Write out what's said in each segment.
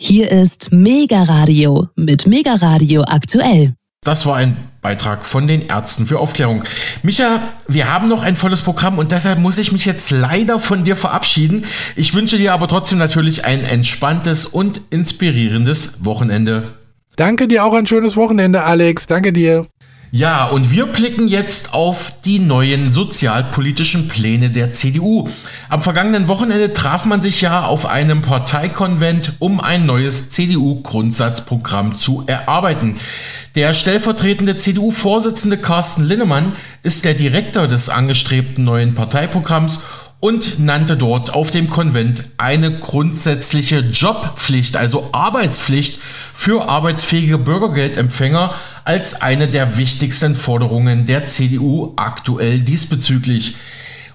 Hier ist Mega Radio mit Mega Radio aktuell. Das war ein Beitrag von den Ärzten für Aufklärung. Micha, wir haben noch ein volles Programm und deshalb muss ich mich jetzt leider von dir verabschieden. Ich wünsche dir aber trotzdem natürlich ein entspanntes und inspirierendes Wochenende. Danke dir auch ein schönes Wochenende, Alex. Danke dir. Ja, und wir blicken jetzt auf die neuen sozialpolitischen Pläne der CDU. Am vergangenen Wochenende traf man sich ja auf einem Parteikonvent, um ein neues CDU-Grundsatzprogramm zu erarbeiten. Der stellvertretende CDU-Vorsitzende Carsten Linnemann ist der Direktor des angestrebten neuen Parteiprogramms und nannte dort auf dem Konvent eine grundsätzliche Jobpflicht, also Arbeitspflicht für arbeitsfähige Bürgergeldempfänger als eine der wichtigsten Forderungen der CDU aktuell diesbezüglich.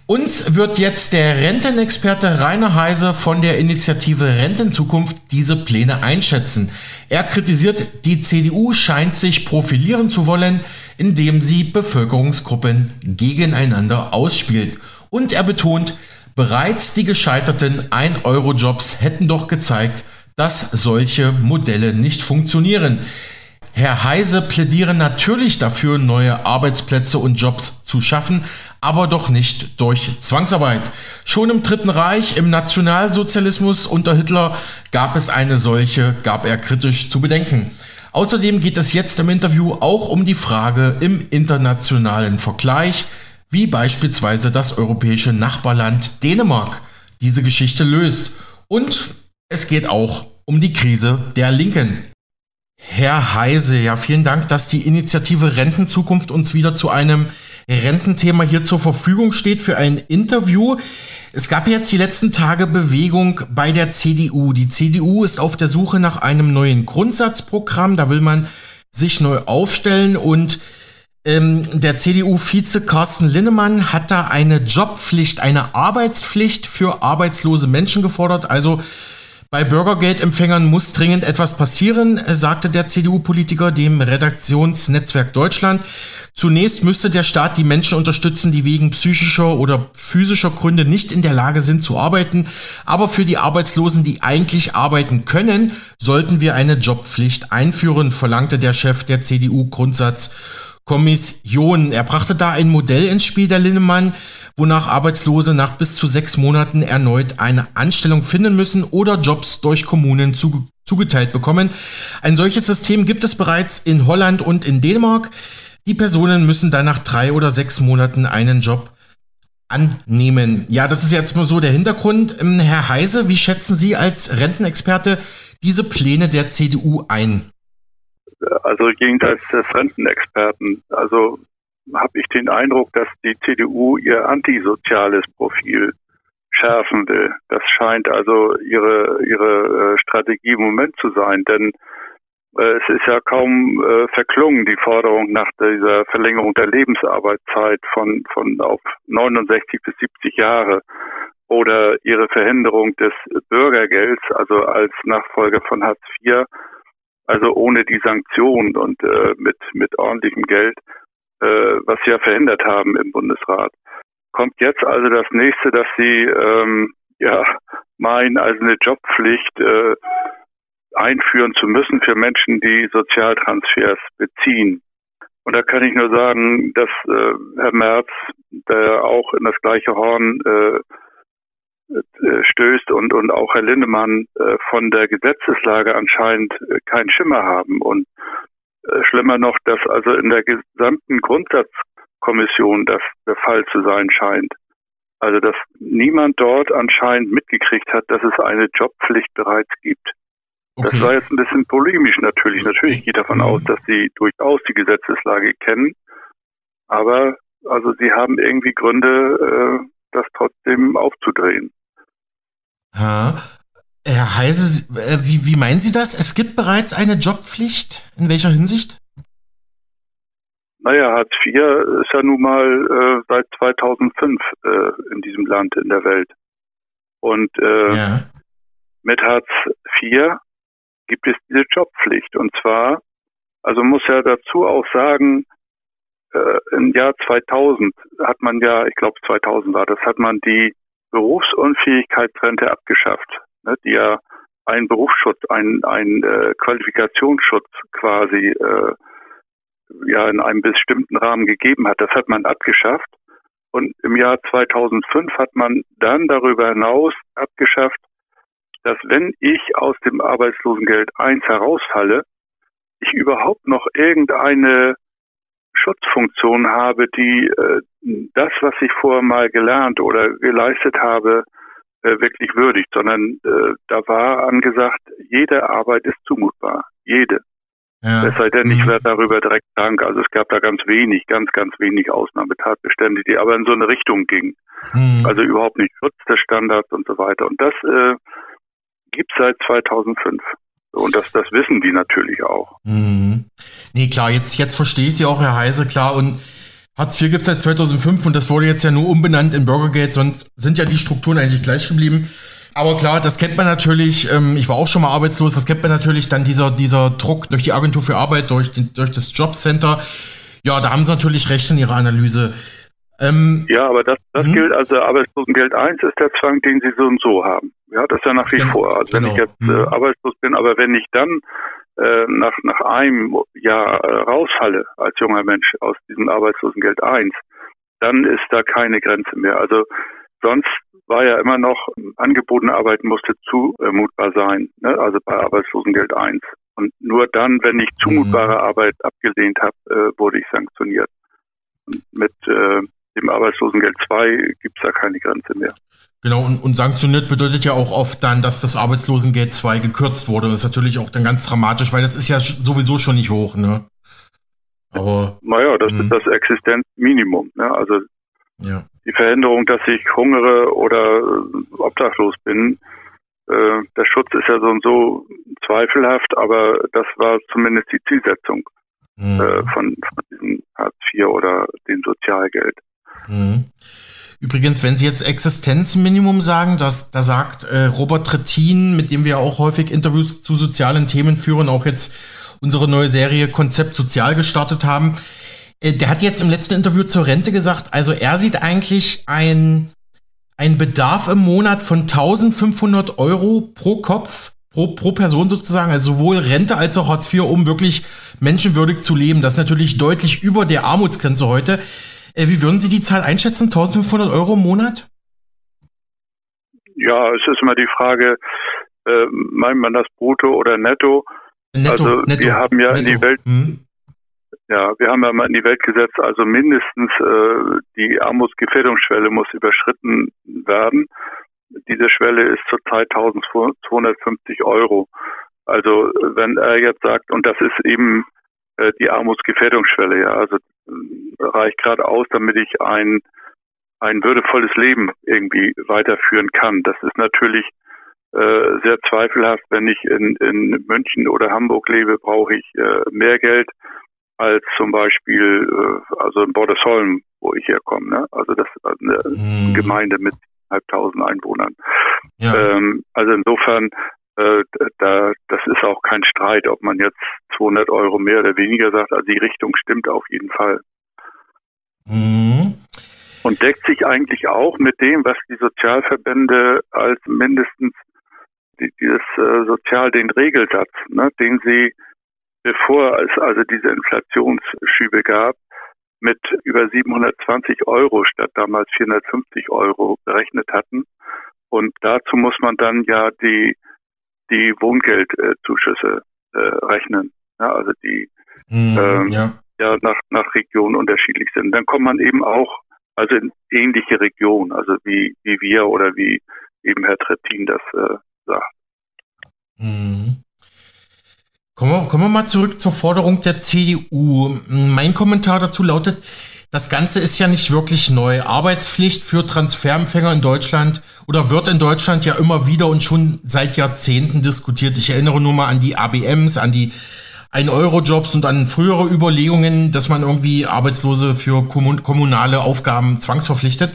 Uns wird jetzt der Rentenexperte Rainer Heise von der Initiative Rentenzukunft diese Pläne einschätzen. Er kritisiert, die CDU scheint sich profilieren zu wollen, indem sie Bevölkerungsgruppen gegeneinander ausspielt. Und er betont, bereits die gescheiterten 1-Euro-Jobs hätten doch gezeigt, dass solche Modelle nicht funktionieren. Herr Heise plädiere natürlich dafür, neue Arbeitsplätze und Jobs zu schaffen, aber doch nicht durch Zwangsarbeit. Schon im Dritten Reich, im Nationalsozialismus unter Hitler gab es eine solche, gab er kritisch zu bedenken. Außerdem geht es jetzt im Interview auch um die Frage im internationalen Vergleich, wie beispielsweise das europäische Nachbarland Dänemark diese Geschichte löst. Und es geht auch um die Krise der Linken. Herr Heise, ja, vielen Dank, dass die Initiative Rentenzukunft uns wieder zu einem Rententhema hier zur Verfügung steht für ein Interview. Es gab jetzt die letzten Tage Bewegung bei der CDU. Die CDU ist auf der Suche nach einem neuen Grundsatzprogramm. Da will man sich neu aufstellen und ähm, der CDU-Vize Carsten Linnemann hat da eine Jobpflicht, eine Arbeitspflicht für arbeitslose Menschen gefordert. Also bei Bürgergeldempfängern muss dringend etwas passieren, sagte der CDU-Politiker dem Redaktionsnetzwerk Deutschland. Zunächst müsste der Staat die Menschen unterstützen, die wegen psychischer oder physischer Gründe nicht in der Lage sind zu arbeiten. Aber für die Arbeitslosen, die eigentlich arbeiten können, sollten wir eine Jobpflicht einführen, verlangte der Chef der CDU-Grundsatz. Kommission. Er brachte da ein Modell ins Spiel, der Linnemann, wonach Arbeitslose nach bis zu sechs Monaten erneut eine Anstellung finden müssen oder Jobs durch Kommunen zu, zugeteilt bekommen. Ein solches System gibt es bereits in Holland und in Dänemark. Die Personen müssen dann nach drei oder sechs Monaten einen Job annehmen. Ja, das ist jetzt mal so der Hintergrund. Ähm, Herr Heise, wie schätzen Sie als Rentenexperte diese Pläne der CDU ein? Also jenseits des Rentenexperten, also habe ich den Eindruck, dass die CDU ihr antisoziales Profil schärfen will. Das scheint also ihre ihre äh, Strategie im Moment zu sein, denn äh, es ist ja kaum äh, verklungen die Forderung nach dieser Verlängerung der Lebensarbeitszeit von von auf 69 bis 70 Jahre oder ihre Verhinderung des Bürgergelds, also als Nachfolger von Hartz IV also ohne die Sanktionen und äh, mit, mit ordentlichem Geld, äh, was sie ja verhindert haben im Bundesrat. Kommt jetzt also das nächste, dass sie ähm, ja meinen, also eine Jobpflicht äh, einführen zu müssen für Menschen, die Sozialtransfers beziehen. Und da kann ich nur sagen, dass äh, Herr Merz, der auch in das gleiche Horn äh, stößt und, und auch Herr Lindemann äh, von der Gesetzeslage anscheinend äh, keinen Schimmer haben. Und schlimmer noch, dass also in der gesamten Grundsatzkommission das der Fall zu sein scheint. Also dass niemand dort anscheinend mitgekriegt hat, dass es eine Jobpflicht bereits gibt. Okay. Das war jetzt ein bisschen polemisch natürlich. Natürlich geht davon mhm. aus, dass sie durchaus die Gesetzeslage kennen. Aber also sie haben irgendwie Gründe, das trotzdem aufzudrehen. Ha. Herr Heise, äh, wie, wie meinen Sie das? Es gibt bereits eine Jobpflicht? In welcher Hinsicht? Naja, Hartz IV ist ja nun mal äh, seit 2005 äh, in diesem Land, in der Welt. Und äh, ja. mit Hartz IV gibt es diese Jobpflicht. Und zwar, also muss ja dazu auch sagen, äh, im Jahr 2000 hat man ja, ich glaube 2000 war das, hat man die Berufsunfähigkeitsrente abgeschafft, ne, die ja einen Berufsschutz, einen, einen äh, Qualifikationsschutz quasi äh, ja in einem bestimmten Rahmen gegeben hat. Das hat man abgeschafft. Und im Jahr 2005 hat man dann darüber hinaus abgeschafft, dass wenn ich aus dem Arbeitslosengeld 1 herausfalle, ich überhaupt noch irgendeine Schutzfunktion habe, die äh, das, was ich vorher mal gelernt oder geleistet habe, äh, wirklich würdigt, sondern äh, da war angesagt, jede Arbeit ist zumutbar. Jede. Ja. Es sei denn, ich mhm. werde darüber direkt krank. Also es gab da ganz wenig, ganz, ganz wenig Ausnahmetatbestände, die aber in so eine Richtung gingen. Mhm. Also überhaupt nicht Schutz des Standards und so weiter. Und das äh, gibt es seit 2005. Und das, das wissen die natürlich auch. Mhm. Nee, klar, jetzt, jetzt verstehe ich Sie auch, Herr Heise, klar. Und Hartz IV gibt es seit 2005 und das wurde jetzt ja nur umbenannt in Bürgergeld, sonst sind ja die Strukturen eigentlich gleich geblieben. Aber klar, das kennt man natürlich. Ähm, ich war auch schon mal arbeitslos. Das kennt man natürlich dann dieser, dieser Druck durch die Agentur für Arbeit, durch, den, durch das Jobcenter. Ja, da haben sie natürlich recht in ihrer Analyse. Ähm, ja, aber das, das hm? gilt, also Arbeitslosengeld 1 ist der Zwang, den sie so und so haben. Ja, das ist ja nach wie genau, vor. Also genau. wenn ich jetzt äh, hm. arbeitslos bin, aber wenn ich dann äh, nach, nach einem Jahr äh, rausfalle als junger Mensch aus diesem Arbeitslosengeld 1, dann ist da keine Grenze mehr. Also sonst war ja immer noch, angebotene Arbeit musste zumutbar sein, ne? also bei Arbeitslosengeld 1. Und nur dann, wenn ich zumutbare mhm. Arbeit abgelehnt habe, äh, wurde ich sanktioniert. Und mit äh, dem Arbeitslosengeld 2 gibt es da keine Grenze mehr. Genau, und, und sanktioniert bedeutet ja auch oft dann, dass das Arbeitslosengeld 2 gekürzt wurde. Das ist natürlich auch dann ganz dramatisch, weil das ist ja sowieso schon nicht hoch, ne? Aber. Naja, das ist mhm. das Existenzminimum, ne? Also ja. die Veränderung, dass ich hungere oder äh, obdachlos bin, äh, der Schutz ist ja so und so zweifelhaft, aber das war zumindest die Zielsetzung mhm. äh, von, von diesem Hartz IV oder dem Sozialgeld. Mhm. Übrigens, wenn Sie jetzt Existenzminimum sagen, das, da sagt äh, Robert Trittin, mit dem wir auch häufig Interviews zu sozialen Themen führen, auch jetzt unsere neue Serie Konzept Sozial gestartet haben, äh, der hat jetzt im letzten Interview zur Rente gesagt, also er sieht eigentlich ein, ein Bedarf im Monat von 1500 Euro pro Kopf, pro, pro Person sozusagen, also sowohl Rente als auch Hartz IV, um wirklich menschenwürdig zu leben. Das ist natürlich deutlich über der Armutsgrenze heute. Äh, wie würden Sie die Zahl einschätzen? 1500 Euro im Monat? Ja, es ist immer die Frage, äh, meint man das brutto oder netto? Netto, also netto, wir haben ja netto. in die Welt, hm. ja, wir haben ja mal in die Welt gesetzt, also mindestens äh, die Armutsgefährdungsschwelle muss überschritten werden. Diese Schwelle ist zurzeit 1250 Euro. Also wenn er jetzt sagt, und das ist eben äh, die Armutsgefährdungsschwelle, ja, also reicht gerade aus, damit ich ein, ein würdevolles Leben irgendwie weiterführen kann. Das ist natürlich äh, sehr zweifelhaft. Wenn ich in, in München oder Hamburg lebe, brauche ich äh, mehr Geld als zum Beispiel äh, also in Bordesholm, wo ich herkomme. Ne? Also das ist eine mhm. Gemeinde mit 5.500 Einwohnern. Ja. Ähm, also insofern äh, da, das ist auch kein Streit, ob man jetzt 200 Euro mehr oder weniger sagt. Also die Richtung stimmt auf jeden Fall. Mhm. Und deckt sich eigentlich auch mit dem, was die Sozialverbände als mindestens die, dieses äh, Sozial den Regelsatz, ne, den sie bevor es also diese Inflationsschübe gab, mit über 720 Euro statt damals 450 Euro berechnet hatten. Und dazu muss man dann ja die die Wohngeldzuschüsse äh, rechnen. Ja, also die mhm, ähm, ja. ja nach, nach Region unterschiedlich sind. Dann kommt man eben auch also in ähnliche Regionen, also wie, wie wir oder wie eben Herr Trettin das äh, sagt. Mhm. Kommen wir, kommen wir mal zurück zur Forderung der CDU. Mein Kommentar dazu lautet, das Ganze ist ja nicht wirklich neu. Arbeitspflicht für Transferempfänger in Deutschland oder wird in Deutschland ja immer wieder und schon seit Jahrzehnten diskutiert. Ich erinnere nur mal an die ABMs, an die 1-Euro-Jobs und an frühere Überlegungen, dass man irgendwie Arbeitslose für kommunale Aufgaben zwangsverpflichtet.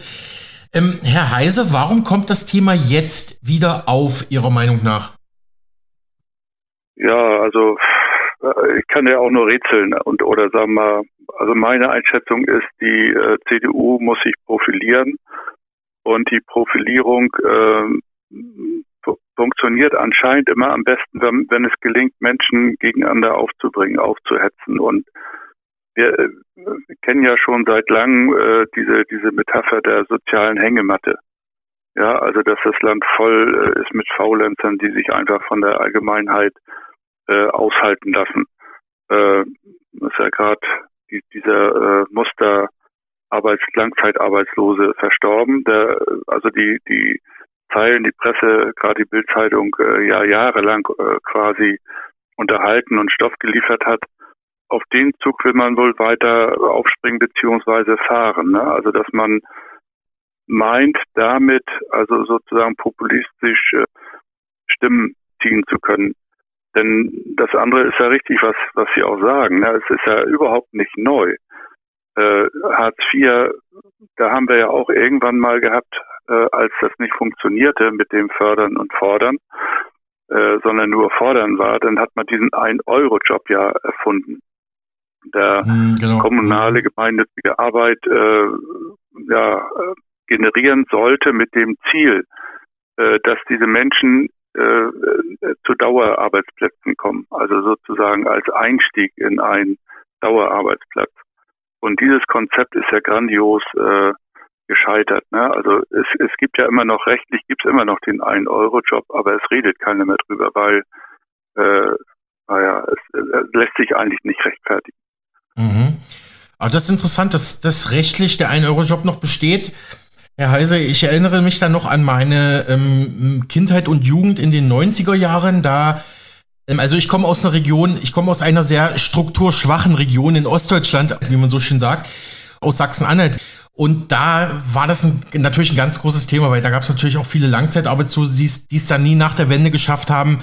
Ähm, Herr Heise, warum kommt das Thema jetzt wieder auf, Ihrer Meinung nach? Ja, also ich kann ja auch nur rätseln und oder sagen wir also meine Einschätzung ist, die äh, CDU muss sich profilieren und die Profilierung äh, funktioniert anscheinend immer am besten, wenn, wenn es gelingt, Menschen gegeneinander aufzubringen, aufzuhetzen. Und wir, äh, kennen ja schon seit langem äh, diese, diese Metapher der sozialen Hängematte. Ja, also dass das Land voll äh, ist mit Faulenzern, die sich einfach von der Allgemeinheit äh, aushalten lassen. Äh, ist ja gerade die, dieser äh, Muster Arbeits Langzeitarbeitslose verstorben. Der, also die, die Zeilen, die Presse, gerade die Bildzeitung, äh, ja jahrelang äh, quasi unterhalten und Stoff geliefert hat. Auf den Zug will man wohl weiter aufspringen beziehungsweise fahren. Ne? Also dass man meint, damit also sozusagen populistisch äh, Stimmen ziehen zu können. Denn das andere ist ja richtig, was, was Sie auch sagen. Ne? Es ist ja überhaupt nicht neu. Äh, Hartz IV, da haben wir ja auch irgendwann mal gehabt, äh, als das nicht funktionierte mit dem Fördern und Fordern, äh, sondern nur Fordern war, dann hat man diesen Ein-Euro-Job ja erfunden. Der hm, genau. kommunale gemeinnützige Arbeit äh, ja, generieren sollte mit dem Ziel, äh, dass diese Menschen äh, zu Dauerarbeitsplätzen kommen, also sozusagen als Einstieg in einen Dauerarbeitsplatz. Und dieses Konzept ist ja grandios äh, gescheitert. Ne? Also es, es gibt ja immer noch, rechtlich gibt es immer noch den 1-Euro-Job, aber es redet keiner mehr drüber, weil äh, naja, es, es lässt sich eigentlich nicht rechtfertigen. Mhm. Aber das ist interessant, dass, dass rechtlich der 1-Euro-Job noch besteht. Herr Heise, ich erinnere mich dann noch an meine ähm, Kindheit und Jugend in den 90er Jahren. Da, ähm, also ich komme aus einer Region, ich komme aus einer sehr strukturschwachen Region in Ostdeutschland, wie man so schön sagt, aus Sachsen-Anhalt. Und da war das ein, natürlich ein ganz großes Thema, weil da gab es natürlich auch viele Langzeitarbeitslose, die es dann nie nach der Wende geschafft haben,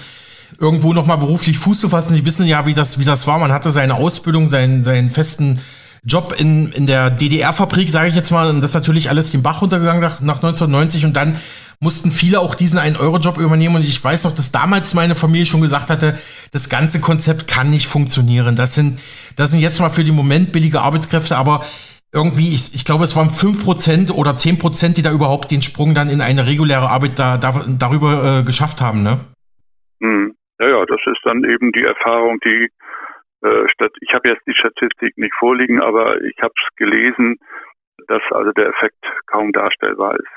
irgendwo nochmal beruflich Fuß zu fassen. Sie wissen ja, wie das, wie das war. Man hatte seine Ausbildung, seinen, seinen festen Job in, in der DDR-Fabrik, sage ich jetzt mal, und das ist natürlich alles den Bach runtergegangen nach, nach 1990 und dann mussten viele auch diesen 1-Euro-Job übernehmen und ich weiß noch, dass damals meine Familie schon gesagt hatte, das ganze Konzept kann nicht funktionieren. Das sind, das sind jetzt mal für den Moment billige Arbeitskräfte, aber irgendwie, ich, ich glaube, es waren 5% oder 10%, die da überhaupt den Sprung dann in eine reguläre Arbeit da, da darüber äh, geschafft haben, ne? Hm. Ja, ja, das ist dann eben die Erfahrung, die ich habe jetzt die Statistik nicht vorliegen, aber ich habe es gelesen, dass also der Effekt kaum darstellbar ist.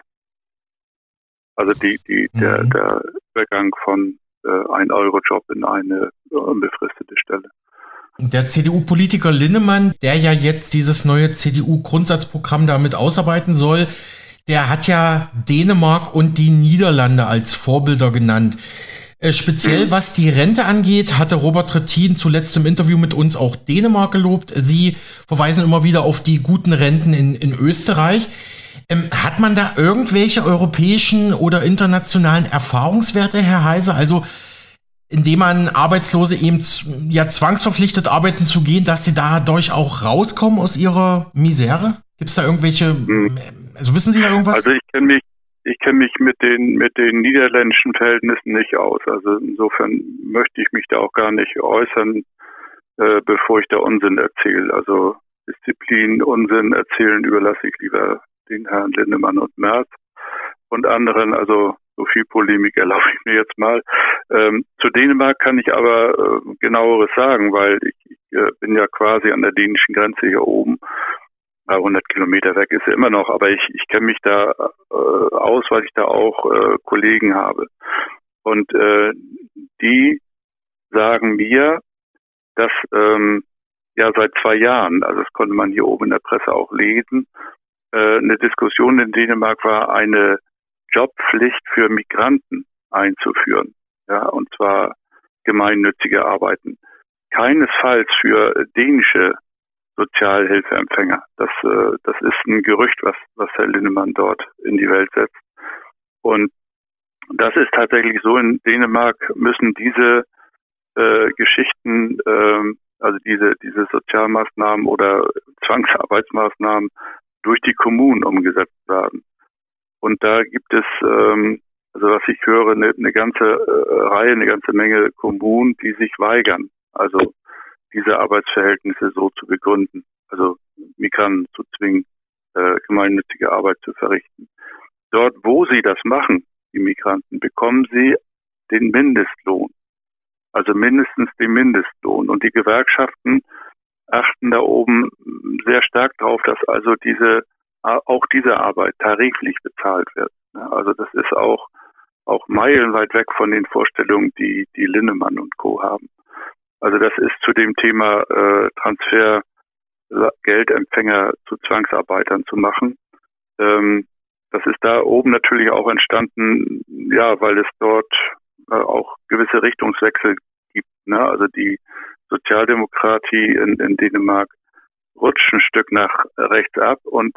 Also die, die, mhm. der, der Übergang von äh, ein Euro-Job in eine unbefristete Stelle. Der CDU-Politiker Linnemann, der ja jetzt dieses neue CDU-Grundsatzprogramm damit ausarbeiten soll, der hat ja Dänemark und die Niederlande als Vorbilder genannt. Äh, speziell was die Rente angeht, hatte Robert Trittin zuletzt im Interview mit uns auch Dänemark gelobt. Sie verweisen immer wieder auf die guten Renten in, in Österreich. Ähm, hat man da irgendwelche europäischen oder internationalen Erfahrungswerte, Herr Heise? Also, indem man Arbeitslose eben ja zwangsverpflichtet arbeiten zu gehen, dass sie dadurch auch rauskommen aus ihrer Misere? Gibt es da irgendwelche, hm. also wissen Sie da irgendwas? Also ich kenne mich ich kenne mich mit den mit den niederländischen Verhältnissen nicht aus. Also insofern möchte ich mich da auch gar nicht äußern, äh, bevor ich da Unsinn erzähle. Also Disziplin, Unsinn erzählen überlasse ich lieber den Herrn Lindemann und Merz und anderen. Also so viel Polemik erlaube ich mir jetzt mal. Ähm, zu Dänemark kann ich aber äh, genaueres sagen, weil ich, ich äh, bin ja quasi an der dänischen Grenze hier oben 300 Kilometer weg ist er immer noch, aber ich, ich kenne mich da äh, aus, weil ich da auch äh, Kollegen habe. Und äh, die sagen mir, dass ähm, ja seit zwei Jahren, also das konnte man hier oben in der Presse auch lesen, äh, eine Diskussion in Dänemark war, eine Jobpflicht für Migranten einzuführen. Ja, und zwar gemeinnützige Arbeiten. Keinesfalls für dänische Sozialhilfeempfänger. Das, äh, das ist ein Gerücht, was, was Herr Linnemann dort in die Welt setzt. Und das ist tatsächlich so, in Dänemark müssen diese äh, Geschichten, äh, also diese, diese Sozialmaßnahmen oder Zwangsarbeitsmaßnahmen durch die Kommunen umgesetzt werden. Und da gibt es, ähm, also was ich höre, eine, eine ganze äh, Reihe, eine ganze Menge Kommunen, die sich weigern. Also diese Arbeitsverhältnisse so zu begründen, also Migranten zu zwingen, äh, gemeinnützige Arbeit zu verrichten. Dort, wo sie das machen, die Migranten, bekommen sie den Mindestlohn. Also mindestens den Mindestlohn. Und die Gewerkschaften achten da oben sehr stark darauf, dass also diese, auch diese Arbeit tariflich bezahlt wird. Also das ist auch, auch meilenweit weg von den Vorstellungen, die, die Linnemann und Co. haben. Also das ist zu dem Thema äh, Transfer Geldempfänger zu Zwangsarbeitern zu machen. Ähm, das ist da oben natürlich auch entstanden, ja, weil es dort äh, auch gewisse Richtungswechsel gibt. Ne? Also die Sozialdemokratie in, in Dänemark rutscht ein Stück nach rechts ab und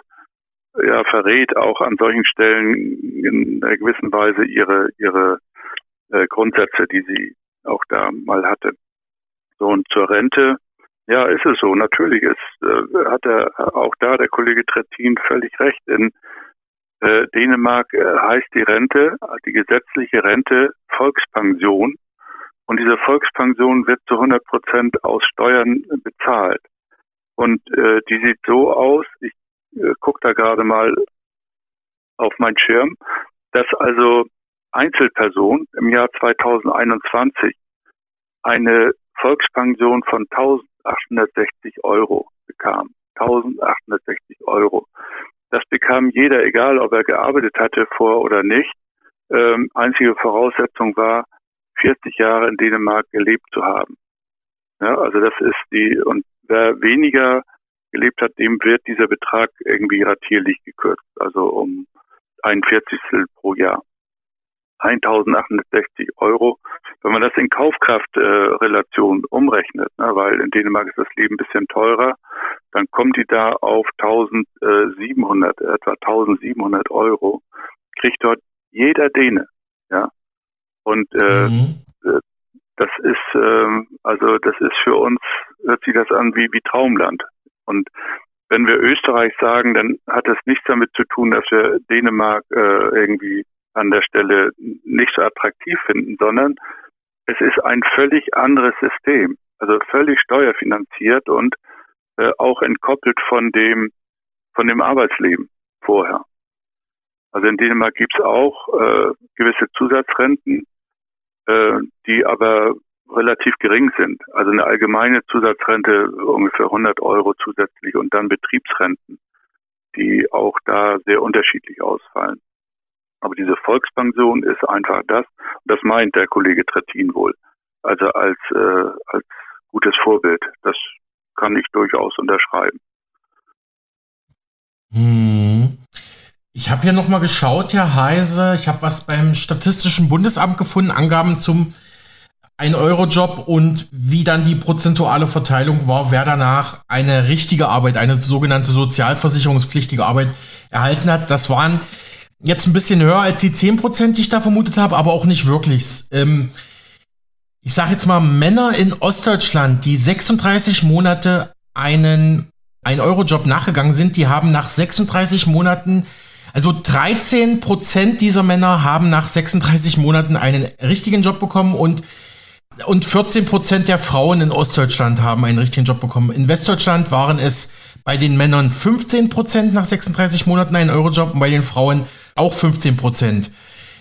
ja, verrät auch an solchen Stellen in einer gewissen Weise ihre, ihre äh, Grundsätze, die sie auch da mal hatte. Und zur Rente, ja, ist es so. Natürlich ist, äh, hat er auch da der Kollege Trettin völlig recht. In äh, Dänemark äh, heißt die Rente, die gesetzliche Rente Volkspension. Und diese Volkspension wird zu 100 Prozent aus Steuern bezahlt. Und äh, die sieht so aus, ich äh, gucke da gerade mal auf meinen Schirm, dass also Einzelpersonen im Jahr 2021 eine Volkspension von 1860 Euro bekam. 1860 Euro. Das bekam jeder, egal ob er gearbeitet hatte vor oder nicht. Ähm, einzige Voraussetzung war, 40 Jahre in Dänemark gelebt zu haben. Ja, also das ist die, und wer weniger gelebt hat, dem wird dieser Betrag irgendwie ratierlich gekürzt, also um ein Vierzigstel pro Jahr. 1860 Euro. Wenn man das in Kaufkraftrelation äh, umrechnet, ne, weil in Dänemark ist das Leben ein bisschen teurer, dann kommt die da auf 1700, etwa 1700 Euro, kriegt dort jeder Däne, ja. Und äh, mhm. Äh, das ist, äh, also das ist für uns, hört sich das an wie, wie Traumland. Und wenn wir Österreich sagen, dann hat das nichts damit zu tun, dass wir Dänemark äh, irgendwie an der Stelle nicht so attraktiv finden, sondern es ist ein völlig anderes System, also völlig steuerfinanziert und äh, auch entkoppelt von dem von dem Arbeitsleben vorher. Also in Dänemark gibt es auch äh, gewisse Zusatzrenten, äh, die aber relativ gering sind. Also eine allgemeine Zusatzrente ungefähr 100 Euro zusätzlich und dann Betriebsrenten, die auch da sehr unterschiedlich ausfallen. Aber diese Volkspension ist einfach das, das meint der Kollege Trettin wohl, also als, äh, als gutes Vorbild. Das kann ich durchaus unterschreiben. Hm. Ich habe hier nochmal geschaut, Herr Heise. Ich habe was beim Statistischen Bundesamt gefunden, Angaben zum 1-Euro-Job und wie dann die prozentuale Verteilung war, wer danach eine richtige Arbeit, eine sogenannte sozialversicherungspflichtige Arbeit erhalten hat. Das waren jetzt ein bisschen höher als die 10%, die ich da vermutet habe, aber auch nicht wirklich. Ähm, ich sage jetzt mal, Männer in Ostdeutschland, die 36 Monate einen 1-Euro-Job nachgegangen sind, die haben nach 36 Monaten, also 13% dieser Männer haben nach 36 Monaten einen richtigen Job bekommen und und 14% der Frauen in Ostdeutschland haben einen richtigen Job bekommen. In Westdeutschland waren es bei den Männern 15% nach 36 Monaten einen Eurojob und bei den Frauen auch 15 Prozent.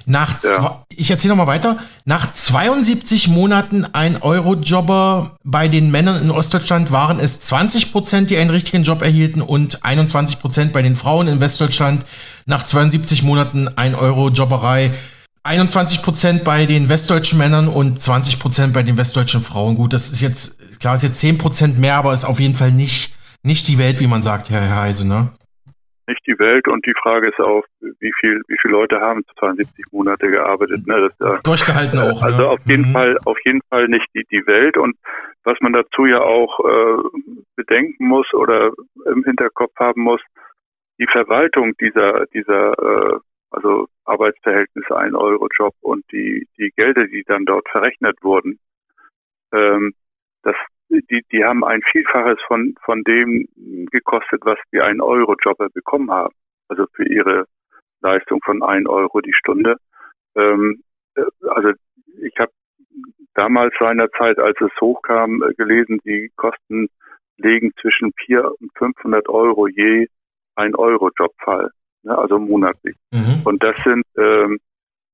Nach, ja. ich erzähle noch mal weiter. Nach 72 Monaten ein Eurojobber bei den Männern in Ostdeutschland waren es 20 Prozent, die einen richtigen Job erhielten und 21 Prozent bei den Frauen in Westdeutschland. Nach 72 Monaten ein Eurojobberei 21 Prozent bei den westdeutschen Männern und 20 Prozent bei den westdeutschen Frauen. Gut, das ist jetzt, klar, ist jetzt 10 Prozent mehr, aber ist auf jeden Fall nicht, nicht die Welt, wie man sagt, Herr Heise, ne? Nicht die Welt und die Frage ist auch, wie viel, wie viele Leute haben 72 Monate gearbeitet. Ne? Das, äh, Durchgehalten auch. Also ne? auf jeden mhm. Fall, auf jeden Fall nicht die, die Welt und was man dazu ja auch äh, bedenken muss oder im Hinterkopf haben muss, die Verwaltung dieser, dieser äh, also Arbeitsverhältnisse, ein Euro Job und die, die Gelder, die dann dort verrechnet wurden, ähm, das, die, die haben ein Vielfaches von, von dem gekostet, was die einen Euro Jobber bekommen haben. Also für ihre Leistung von ein Euro die Stunde. Ähm, äh, also ich habe damals seinerzeit, als es hochkam, äh, gelesen, die Kosten legen zwischen 400 und 500 Euro je ein Euro Jobfall, ne, also monatlich. Mhm. Und das sind ähm,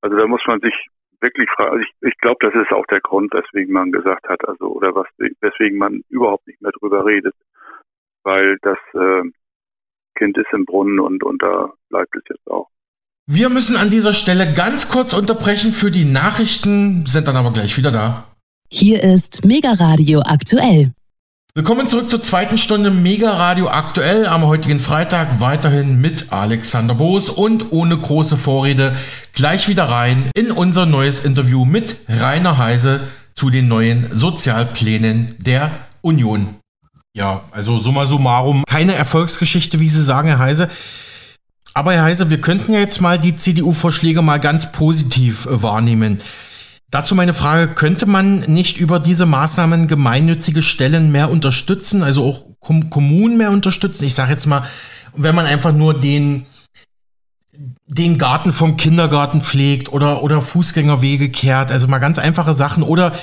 Also da muss man sich wirklich fragen. Also ich, ich glaube, das ist auch der Grund, weswegen man gesagt hat, also oder was, weswegen man überhaupt nicht mehr drüber redet, weil das äh, Kind ist im Brunnen und und da bleibt es jetzt auch. Wir müssen an dieser Stelle ganz kurz unterbrechen für die Nachrichten, sind dann aber gleich wieder da. Hier ist Mega Radio aktuell. Willkommen zurück zur zweiten Stunde Mega Radio aktuell am heutigen Freitag weiterhin mit Alexander Boos und ohne große Vorrede gleich wieder rein in unser neues Interview mit Rainer Heise zu den neuen Sozialplänen der Union. Ja, also summa summarum, keine Erfolgsgeschichte, wie Sie sagen, Herr Heise. Aber Herr Heise, wir könnten ja jetzt mal die CDU-Vorschläge mal ganz positiv äh, wahrnehmen. Dazu meine Frage, könnte man nicht über diese Maßnahmen gemeinnützige Stellen mehr unterstützen, also auch Kom Kommunen mehr unterstützen? Ich sage jetzt mal, wenn man einfach nur den, den Garten vom Kindergarten pflegt oder, oder Fußgängerwege kehrt, also mal ganz einfache Sachen, oder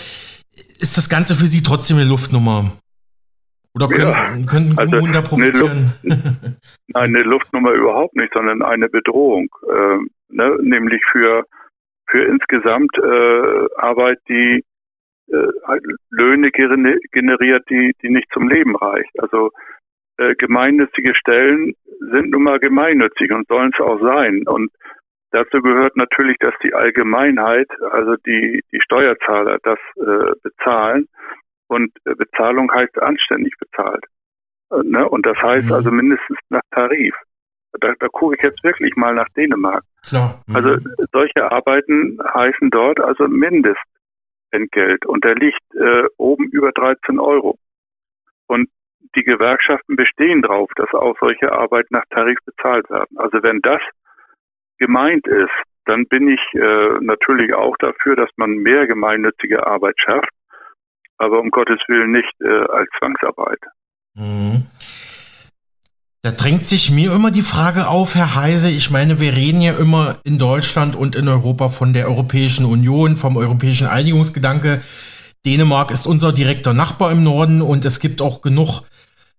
ist das Ganze für Sie trotzdem eine Luftnummer? Oder können, ja, könnten also Kommunen also da profitieren? Eine, Luft, eine Luftnummer überhaupt nicht, sondern eine Bedrohung, äh, ne? nämlich für für insgesamt äh, Arbeit, die äh, Löhne generiert, die, die nicht zum Leben reicht. Also äh, gemeinnützige Stellen sind nun mal gemeinnützig und sollen es auch sein. Und dazu gehört natürlich, dass die Allgemeinheit, also die, die Steuerzahler, das äh, bezahlen. Und äh, Bezahlung heißt anständig bezahlt. Äh, ne? Und das heißt mhm. also mindestens nach Tarif. Da, da gucke ich jetzt wirklich mal nach Dänemark. Klar. Mhm. Also solche Arbeiten heißen dort also Mindestentgelt und der liegt äh, oben über 13 Euro. Und die Gewerkschaften bestehen darauf, dass auch solche Arbeiten nach Tarif bezahlt werden. Also wenn das gemeint ist, dann bin ich äh, natürlich auch dafür, dass man mehr gemeinnützige Arbeit schafft, aber um Gottes Willen nicht äh, als Zwangsarbeit. Mhm. Da drängt sich mir immer die Frage auf, Herr Heise. Ich meine, wir reden ja immer in Deutschland und in Europa von der Europäischen Union, vom europäischen Einigungsgedanke. Dänemark ist unser direkter Nachbar im Norden und es gibt auch genug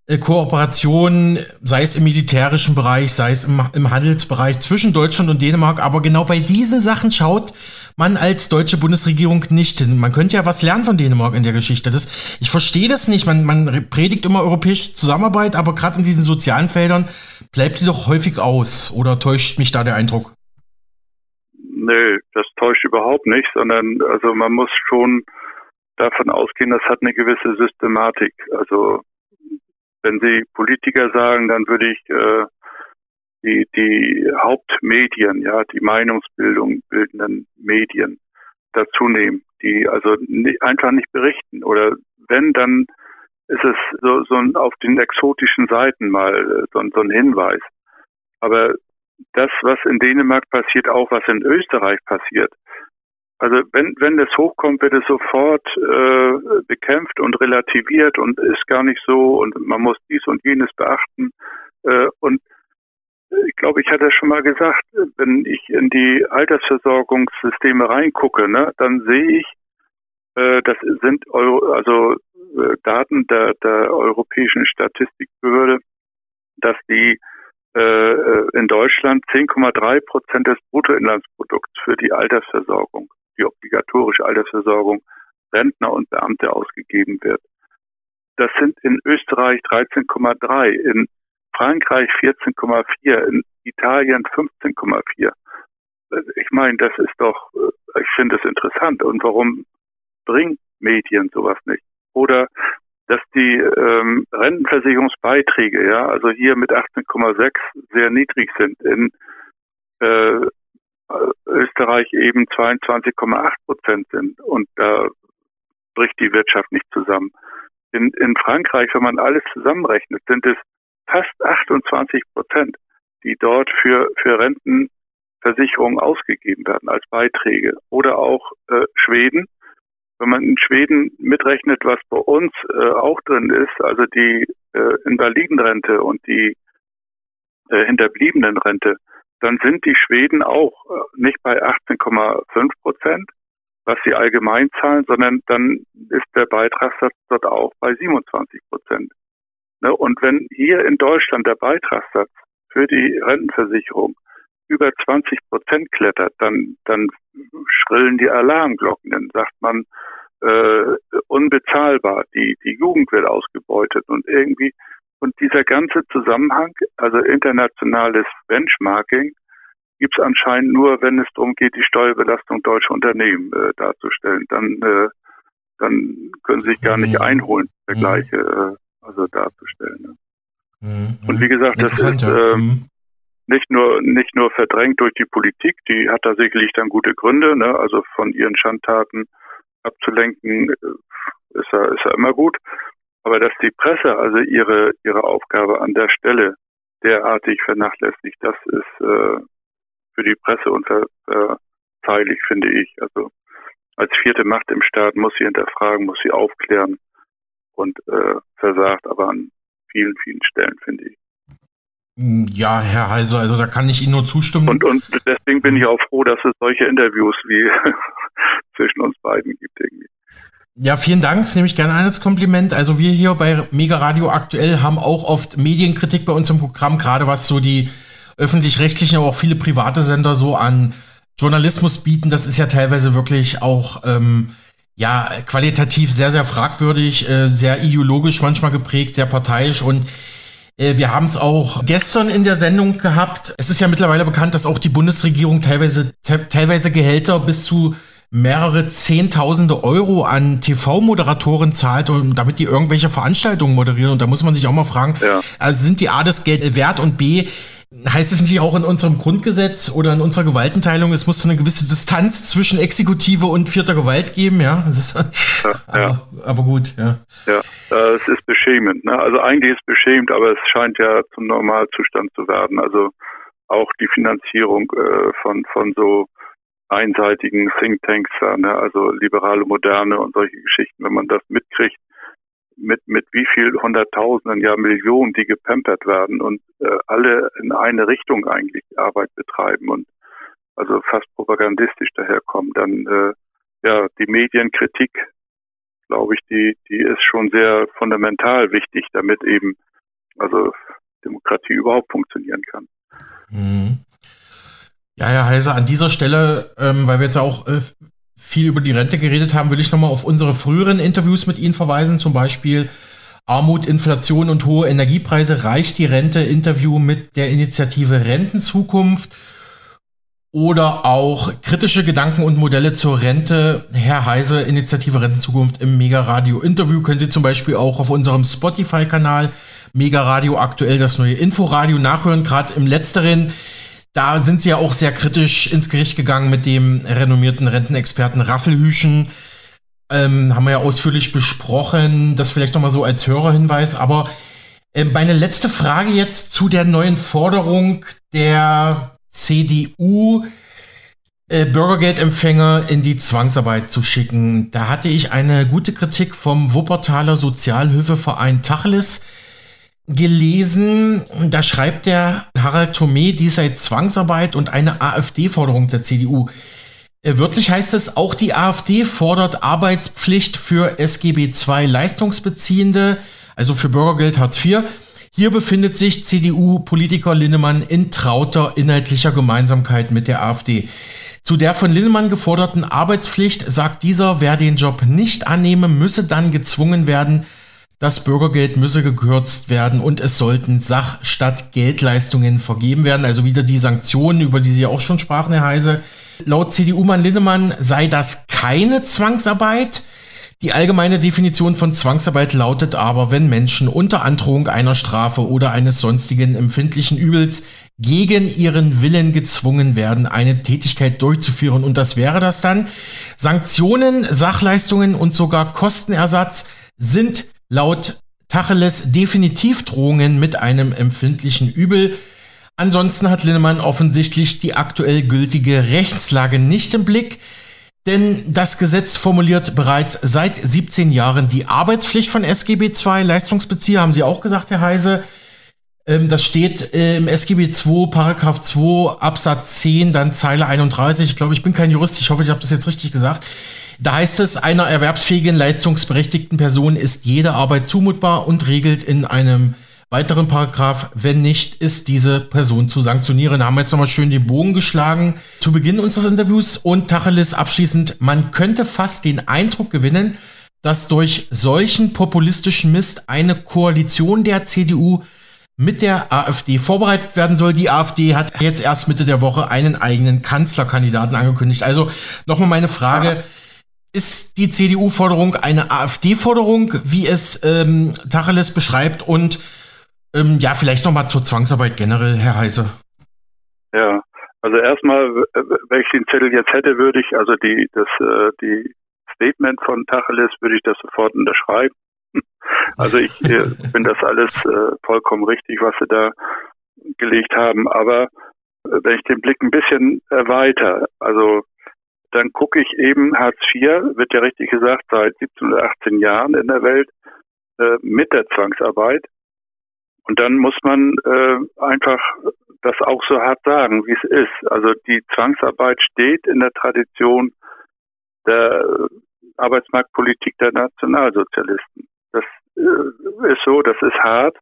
äh, Kooperation, sei es im militärischen Bereich, sei es im, im Handelsbereich zwischen Deutschland und Dänemark. Aber genau bei diesen Sachen schaut man als deutsche Bundesregierung nicht. Man könnte ja was lernen von Dänemark in der Geschichte. Das, ich verstehe das nicht. Man, man predigt immer europäische Zusammenarbeit, aber gerade in diesen sozialen Feldern bleibt die doch häufig aus. Oder täuscht mich da der Eindruck? Nö, das täuscht überhaupt nicht, sondern also man muss schon davon ausgehen, das hat eine gewisse Systematik. Also wenn Sie Politiker sagen, dann würde ich äh, die, die Hauptmedien, ja, die Meinungsbildung bildenden Medien dazu nehmen, die also nicht, einfach nicht berichten. Oder wenn, dann ist es so, so ein, auf den exotischen Seiten mal äh, so, so ein Hinweis. Aber das, was in Dänemark passiert, auch was in Österreich passiert, also wenn, wenn das hochkommt, wird es sofort äh, bekämpft und relativiert und ist gar nicht so und man muss dies und jenes beachten. Äh, und ich glaube, ich hatte schon mal gesagt, wenn ich in die Altersversorgungssysteme reingucke, ne, dann sehe ich, äh, das sind Euro, also äh, Daten der, der Europäischen Statistikbehörde, dass die äh, äh in Deutschland 10,3 Prozent des Bruttoinlandsprodukts für die Altersversorgung die obligatorische Altersversorgung Rentner und Beamte ausgegeben wird. Das sind in Österreich 13,3, in Frankreich 14,4, in Italien 15,4. Ich meine, das ist doch, äh, ich finde es interessant. Und warum bringen Medien sowas nicht? Oder dass die ähm, Rentenversicherungsbeiträge, ja, also hier mit 18,6 sehr niedrig sind. In äh, Österreich eben 22,8 Prozent sind und da bricht die Wirtschaft nicht zusammen. In, in Frankreich, wenn man alles zusammenrechnet, sind es fast 28 Prozent, die dort für, für Rentenversicherungen ausgegeben werden als Beiträge. Oder auch äh, Schweden. Wenn man in Schweden mitrechnet, was bei uns äh, auch drin ist, also die äh, Invalidenrente und die äh, Hinterbliebenenrente, dann sind die Schweden auch äh, nicht bei 18,5 Prozent, was sie allgemein zahlen, sondern dann ist der Beitragssatz dort auch bei 27 Prozent. Ne, und wenn hier in Deutschland der Beitragssatz für die Rentenversicherung über 20 Prozent klettert, dann, dann schrillen die Alarmglocken. Dann sagt man, äh, unbezahlbar, die, die Jugend wird ausgebeutet und irgendwie, und dieser ganze Zusammenhang, also internationales Benchmarking, gibt es anscheinend nur, wenn es darum geht, die Steuerbelastung deutscher Unternehmen äh, darzustellen. Dann, äh, dann können sie sich gar nicht mhm. einholen, Vergleiche mhm. Äh, also darzustellen. Ne? Mhm. Und wie gesagt, das ist äh, mhm. nicht nur nicht nur verdrängt durch die Politik, die hat da sicherlich dann gute Gründe, ne? also von ihren Schandtaten abzulenken, äh, ist ja, ist ja immer gut. Aber dass die Presse also ihre ihre Aufgabe an der Stelle derartig vernachlässigt, das ist äh, für die Presse unverzeihlich, finde ich. Also als vierte Macht im Staat muss sie hinterfragen, muss sie aufklären und äh, versagt aber an vielen, vielen Stellen, finde ich. Ja, Herr Heiser, also da kann ich Ihnen nur zustimmen. Und, und deswegen bin ich auch froh, dass es solche Interviews wie zwischen uns beiden gibt irgendwie. Ja, vielen Dank. Das nehme ich gerne ein als Kompliment. Also wir hier bei Mega Radio aktuell haben auch oft Medienkritik bei uns im Programm, gerade was so die öffentlich-rechtlichen, aber auch viele private Sender so an Journalismus bieten. Das ist ja teilweise wirklich auch ähm, ja qualitativ sehr, sehr fragwürdig, äh, sehr ideologisch manchmal geprägt, sehr parteiisch und äh, wir haben es auch gestern in der Sendung gehabt. Es ist ja mittlerweile bekannt, dass auch die Bundesregierung teilweise, teilweise Gehälter bis zu mehrere Zehntausende Euro an TV-Moderatoren zahlt, um, damit die irgendwelche Veranstaltungen moderieren. Und da muss man sich auch mal fragen, ja. also sind die A das Geld wert und B, heißt es nicht auch in unserem Grundgesetz oder in unserer Gewaltenteilung, es muss so eine gewisse Distanz zwischen Exekutive und vierter Gewalt geben, ja? Ist, ja, aber, ja. aber, gut, ja. Ja, äh, es ist beschämend. Ne? Also eigentlich ist es beschämend, aber es scheint ja zum Normalzustand zu werden. Also auch die Finanzierung äh, von, von so einseitigen Thinktanks, ne? also liberale Moderne und solche Geschichten, wenn man das mitkriegt, mit, mit wie viel Hunderttausenden, ja Millionen, die gepampert werden und äh, alle in eine Richtung eigentlich Arbeit betreiben und also fast propagandistisch daherkommen, dann äh, ja die Medienkritik, glaube ich, die die ist schon sehr fundamental wichtig, damit eben also Demokratie überhaupt funktionieren kann. Mhm. Ja, Herr Heiser, an dieser Stelle, ähm, weil wir jetzt auch äh, viel über die Rente geredet haben, will ich nochmal auf unsere früheren Interviews mit Ihnen verweisen. Zum Beispiel Armut, Inflation und hohe Energiepreise reicht die Rente Interview mit der Initiative Rentenzukunft oder auch kritische Gedanken und Modelle zur Rente. Herr Heise, Initiative Rentenzukunft im Mega Radio Interview können Sie zum Beispiel auch auf unserem Spotify-Kanal Mega Radio aktuell das neue Inforadio nachhören. Gerade im letzteren da sind sie ja auch sehr kritisch ins Gericht gegangen mit dem renommierten Rentenexperten Raffelhüschen. Ähm, haben wir ja ausführlich besprochen. Das vielleicht nochmal so als Hörerhinweis. Aber äh, meine letzte Frage jetzt zu der neuen Forderung der CDU, äh, Bürgergeldempfänger in die Zwangsarbeit zu schicken. Da hatte ich eine gute Kritik vom Wuppertaler Sozialhilfeverein Tacheles gelesen, da schreibt der Harald Thomé, die sei Zwangsarbeit und eine AfD-Forderung der CDU. Äh, wörtlich heißt es, auch die AfD fordert Arbeitspflicht für SGB II Leistungsbeziehende, also für Bürgergeld Hartz IV. Hier befindet sich CDU-Politiker Linnemann in trauter inhaltlicher Gemeinsamkeit mit der AfD. Zu der von Linnemann geforderten Arbeitspflicht sagt dieser, wer den Job nicht annehme, müsse dann gezwungen werden, das Bürgergeld müsse gekürzt werden und es sollten Sach- statt Geldleistungen vergeben werden. Also wieder die Sanktionen, über die Sie ja auch schon sprachen, Herr Heise. Laut CDU-Mann Lindemann sei das keine Zwangsarbeit. Die allgemeine Definition von Zwangsarbeit lautet aber, wenn Menschen unter Androhung einer Strafe oder eines sonstigen empfindlichen Übels gegen ihren Willen gezwungen werden, eine Tätigkeit durchzuführen. Und das wäre das dann. Sanktionen, Sachleistungen und sogar Kostenersatz sind laut Tacheles definitiv Drohungen mit einem empfindlichen Übel. Ansonsten hat Linnemann offensichtlich die aktuell gültige Rechtslage nicht im Blick, denn das Gesetz formuliert bereits seit 17 Jahren die Arbeitspflicht von SGB II. Leistungsbezieher, haben Sie auch gesagt, Herr Heise. Ähm, das steht äh, im SGB II, Paragraph 2, Absatz 10, dann Zeile 31. Ich glaube, ich bin kein Jurist, ich hoffe, ich habe das jetzt richtig gesagt. Da heißt es, einer erwerbsfähigen, leistungsberechtigten Person ist jede Arbeit zumutbar und regelt in einem weiteren Paragraph, wenn nicht, ist diese Person zu sanktionieren. Da haben wir jetzt nochmal schön den Bogen geschlagen zu Beginn unseres Interviews und Tacheles abschließend, man könnte fast den Eindruck gewinnen, dass durch solchen populistischen Mist eine Koalition der CDU mit der AfD vorbereitet werden soll. Die AfD hat jetzt erst Mitte der Woche einen eigenen Kanzlerkandidaten angekündigt. Also nochmal meine Frage. Ist die CDU-Forderung eine AfD-Forderung, wie es ähm, Tacheles beschreibt? Und ähm, ja, vielleicht nochmal zur Zwangsarbeit generell, Herr Heise. Ja, also erstmal, wenn ich den Zettel jetzt hätte, würde ich, also die, das, äh, die Statement von Tacheles würde ich das sofort unterschreiben. Also ich äh, finde das alles äh, vollkommen richtig, was sie da gelegt haben. Aber äh, wenn ich den Blick ein bisschen erweitere, also dann gucke ich eben Hartz IV, wird ja richtig gesagt, seit 17 oder 18 Jahren in der Welt äh, mit der Zwangsarbeit. Und dann muss man äh, einfach das auch so hart sagen, wie es ist. Also die Zwangsarbeit steht in der Tradition der Arbeitsmarktpolitik der Nationalsozialisten. Das äh, ist so, das ist hart,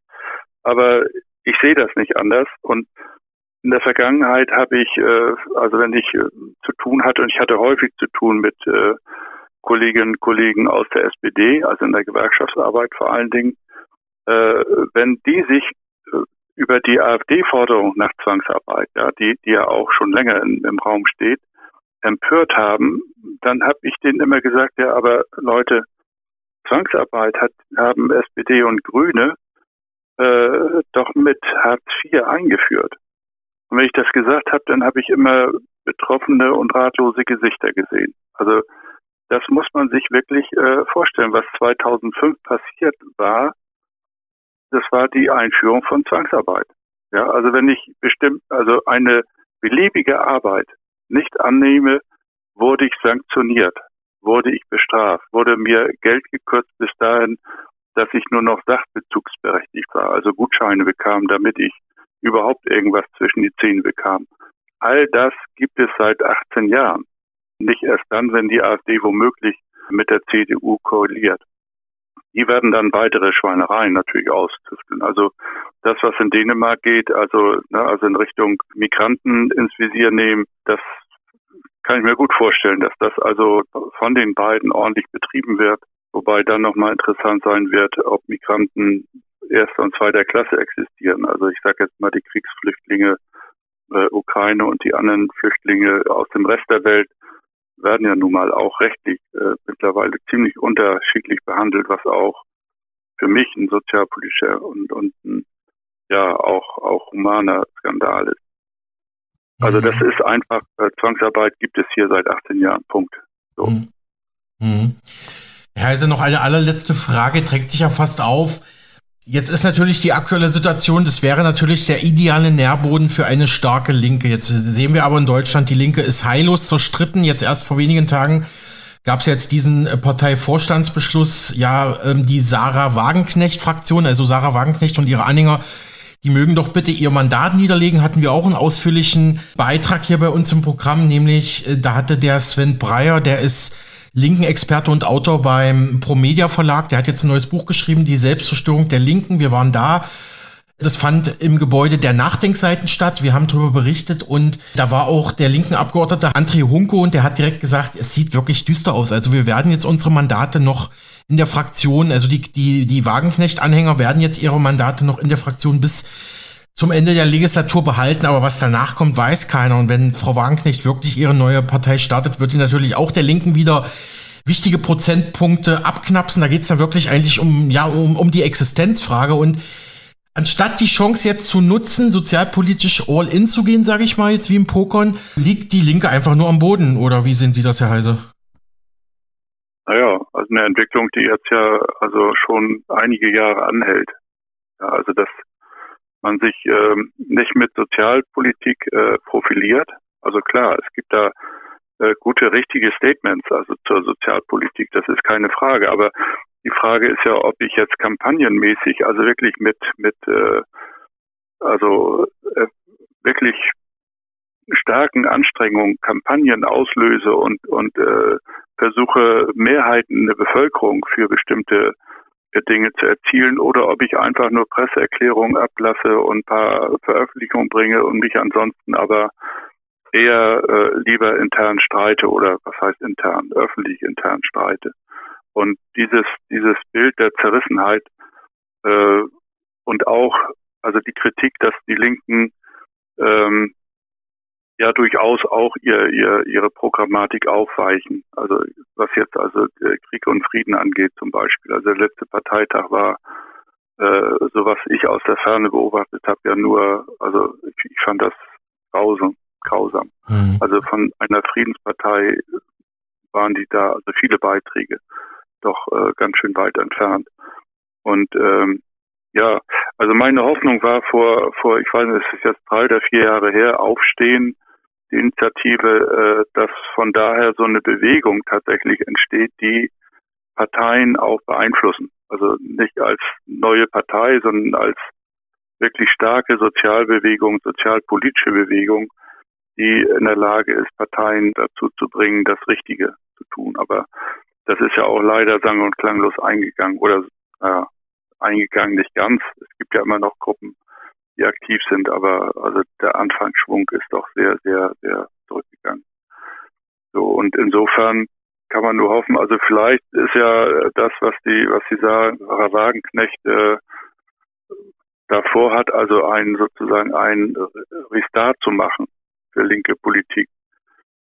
aber ich sehe das nicht anders. Und in der Vergangenheit habe ich, äh, also wenn ich äh, zu tun hatte, und ich hatte häufig zu tun mit Kolleginnen und Kollegen aus der SPD, also in der Gewerkschaftsarbeit vor allen Dingen, wenn die sich über die AfD-Forderung nach Zwangsarbeit, ja, die, die ja auch schon länger in, im Raum steht, empört haben, dann habe ich denen immer gesagt, ja, aber Leute, Zwangsarbeit hat, haben SPD und Grüne äh, doch mit Hartz IV eingeführt. Und wenn ich das gesagt habe, dann habe ich immer betroffene und ratlose Gesichter gesehen. Also das muss man sich wirklich äh, vorstellen, was 2005 passiert war. Das war die Einführung von Zwangsarbeit. Ja, also wenn ich bestimmt, also eine beliebige Arbeit nicht annehme, wurde ich sanktioniert, wurde ich bestraft, wurde mir Geld gekürzt bis dahin, dass ich nur noch sachbezugsberechtigt war, also Gutscheine bekam, damit ich überhaupt irgendwas zwischen die Zähne bekam. All das gibt es seit 18 Jahren. Nicht erst dann, wenn die AfD womöglich mit der CDU koaliert. Die werden dann weitere Schweinereien natürlich austüfteln. Also das, was in Dänemark geht, also, ne, also in Richtung Migranten ins Visier nehmen, das kann ich mir gut vorstellen, dass das also von den beiden ordentlich betrieben wird. Wobei dann nochmal interessant sein wird, ob Migranten erster und zweiter Klasse existieren. Also ich sage jetzt mal die Kriegsflüchtlinge äh, Ukraine und die anderen Flüchtlinge aus dem Rest der Welt werden ja nun mal auch rechtlich äh, mittlerweile ziemlich unterschiedlich behandelt, was auch für mich ein sozialpolitischer und, und ein ja auch auch humaner Skandal ist. Also das mhm. ist einfach, äh, Zwangsarbeit gibt es hier seit 18 Jahren. Punkt. So. Mhm. Mhm. Herr Heise, noch eine allerletzte Frage, trägt sich ja fast auf. Jetzt ist natürlich die aktuelle Situation, das wäre natürlich der ideale Nährboden für eine starke Linke. Jetzt sehen wir aber in Deutschland, die Linke ist heillos zerstritten. Jetzt erst vor wenigen Tagen gab es jetzt diesen äh, Parteivorstandsbeschluss, ja, ähm, die Sarah Wagenknecht-Fraktion, also Sarah Wagenknecht und ihre Anhänger die mögen doch bitte ihr Mandat niederlegen. Hatten wir auch einen ausführlichen Beitrag hier bei uns im Programm, nämlich äh, da hatte der Sven Breyer, der ist linken Experte und Autor beim Promedia Verlag, der hat jetzt ein neues Buch geschrieben, Die Selbstzerstörung der Linken. Wir waren da. Das fand im Gebäude der Nachdenkseiten statt. Wir haben darüber berichtet und da war auch der linken Abgeordnete André Hunko und der hat direkt gesagt, es sieht wirklich düster aus. Also wir werden jetzt unsere Mandate noch in der Fraktion, also die, die, die Wagenknecht-Anhänger werden jetzt ihre Mandate noch in der Fraktion bis zum Ende der Legislatur behalten, aber was danach kommt, weiß keiner. Und wenn Frau Wagenknecht wirklich ihre neue Partei startet, wird die natürlich auch der Linken wieder wichtige Prozentpunkte abknapsen. Da geht es dann wirklich eigentlich um, ja, um, um die Existenzfrage. Und anstatt die Chance jetzt zu nutzen, sozialpolitisch all in zu gehen, sage ich mal, jetzt wie im Pokern, liegt die Linke einfach nur am Boden. Oder wie sehen Sie das, Herr Heise? Naja, also eine Entwicklung, die jetzt ja also schon einige Jahre anhält. Ja, also dass man sich ähm, nicht mit Sozialpolitik äh, profiliert. Also klar, es gibt da äh, gute, richtige Statements also zur Sozialpolitik, das ist keine Frage. Aber die Frage ist ja, ob ich jetzt kampagnenmäßig, also wirklich mit mit äh, also äh, wirklich starken Anstrengungen Kampagnen auslöse und und äh, versuche Mehrheiten der Bevölkerung für bestimmte Dinge zu erzielen oder ob ich einfach nur Presseerklärungen ablasse und ein paar Veröffentlichungen bringe und mich ansonsten aber eher äh, lieber intern streite oder was heißt intern, öffentlich intern streite. Und dieses, dieses Bild der Zerrissenheit äh, und auch, also die Kritik, dass die Linken ähm, ja durchaus auch ihr, ihr, ihre Programmatik aufweichen. Also was jetzt also Krieg und Frieden angeht zum Beispiel. Also der letzte Parteitag war, äh, so was ich aus der Ferne beobachtet habe, ja nur, also ich, ich fand das grausam. grausam. Mhm. Also von einer Friedenspartei waren die da, also viele Beiträge, doch äh, ganz schön weit entfernt. Und ähm, ja, also meine Hoffnung war vor, vor, ich weiß nicht, es ist jetzt drei oder vier Jahre her, Aufstehen, die Initiative, äh, dass von daher so eine Bewegung tatsächlich entsteht, die Parteien auch beeinflussen. Also nicht als neue Partei, sondern als wirklich starke Sozialbewegung, sozialpolitische Bewegung, die in der Lage ist, Parteien dazu zu bringen, das Richtige zu tun. Aber das ist ja auch leider sang- und klanglos eingegangen oder äh, eingegangen, nicht ganz. Es gibt ja immer noch Gruppen, die aktiv sind, aber also der Anfangsschwung ist doch sehr, sehr, sehr zurückgegangen. So und insofern kann man nur hoffen, also vielleicht ist ja das, was die, was Sie sagen, Herr Wagenknecht äh, davor hat, also einen sozusagen einen Restart zu machen für linke Politik,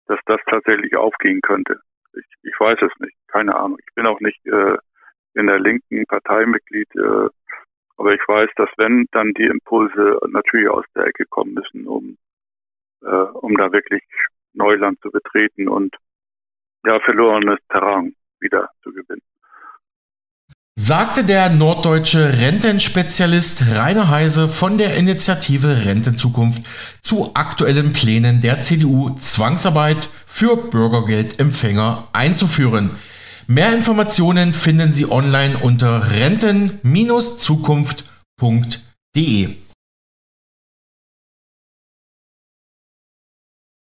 dass das tatsächlich aufgehen könnte. Ich, ich weiß es nicht, keine Ahnung. Ich bin auch nicht äh, in der linken Parteimitglied, äh, aber ich weiß, dass wenn dann die Impulse natürlich aus der Ecke kommen müssen, um, äh, um da wirklich Neuland zu betreten und ja, verlorenes Terrain wieder zu gewinnen. Sagte der norddeutsche Rentenspezialist Rainer Heise von der Initiative Rentenzukunft zu aktuellen Plänen der CDU Zwangsarbeit für Bürgergeldempfänger einzuführen. Mehr Informationen finden Sie online unter renten-zukunft.de.